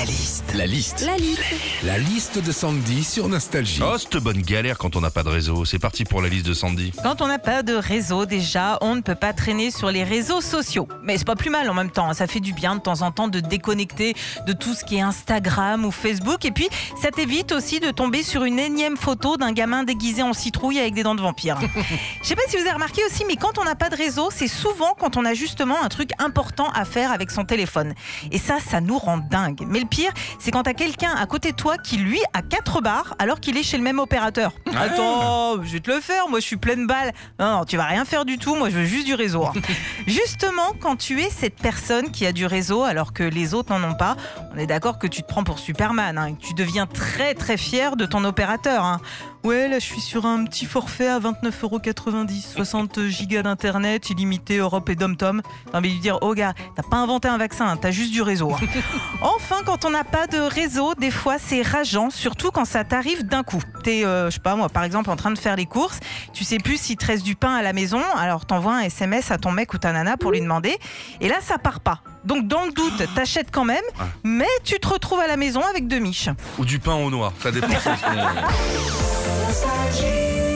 La liste. La liste. La liste. La liste de Sandy sur Nostalgie. Oh, cette bonne galère quand on n'a pas de réseau. C'est parti pour la liste de Sandy. Quand on n'a pas de réseau, déjà, on ne peut pas traîner sur les réseaux sociaux. Mais c'est pas plus mal en même temps. hein. Ça fait du bien de temps en temps de déconnecter de tout ce qui est Instagram ou Facebook. Et puis, ça t'évite aussi de tomber sur une énième photo d'un gamin déguisé en citrouille avec des dents de vampire. Je sais pas si vous avez remarqué aussi, mais quand on n'a pas de réseau, c'est souvent quand on a justement un truc important à faire avec son téléphone. Et ça, ça nous rend dingue. Mais le pire, c'est quand t'as quelqu'un à côté de toi qui, lui, a quatre barres alors qu'il est chez le même opérateur. Attends, je vais te le faire, moi je suis pleine balle. Non, non, tu vas rien faire du tout, moi je veux juste du réseau. Justement, quand tu es cette personne qui a du réseau alors que les autres n'en ont pas, on est d'accord que tu te prends pour Superman, hein, et que tu deviens très très fier de ton opérateur. hein. Ouais, là je suis sur un petit forfait à 29,90€, 60 gigas d'internet, illimité Europe et dom-tom. J'ai envie de lui dire, oh gars, t'as pas inventé un vaccin, hein, t'as juste du réseau. hein. Enfin, quand on n'a pas de réseau, des fois c'est rageant, surtout quand ça t'arrive d'un coup. T'es, euh, je sais pas moi, par exemple, en train de faire les courses, tu sais plus s'il te reste du pain à la maison, alors t'envoies un SMS à ton mec ou ta nana pour lui demander, et là ça part pas. Donc dans le doute, t'achètes quand même, mais tu te retrouves à la maison avec deux miches. Ou du pain au noir. Ça dépend. c'est ce qu'on-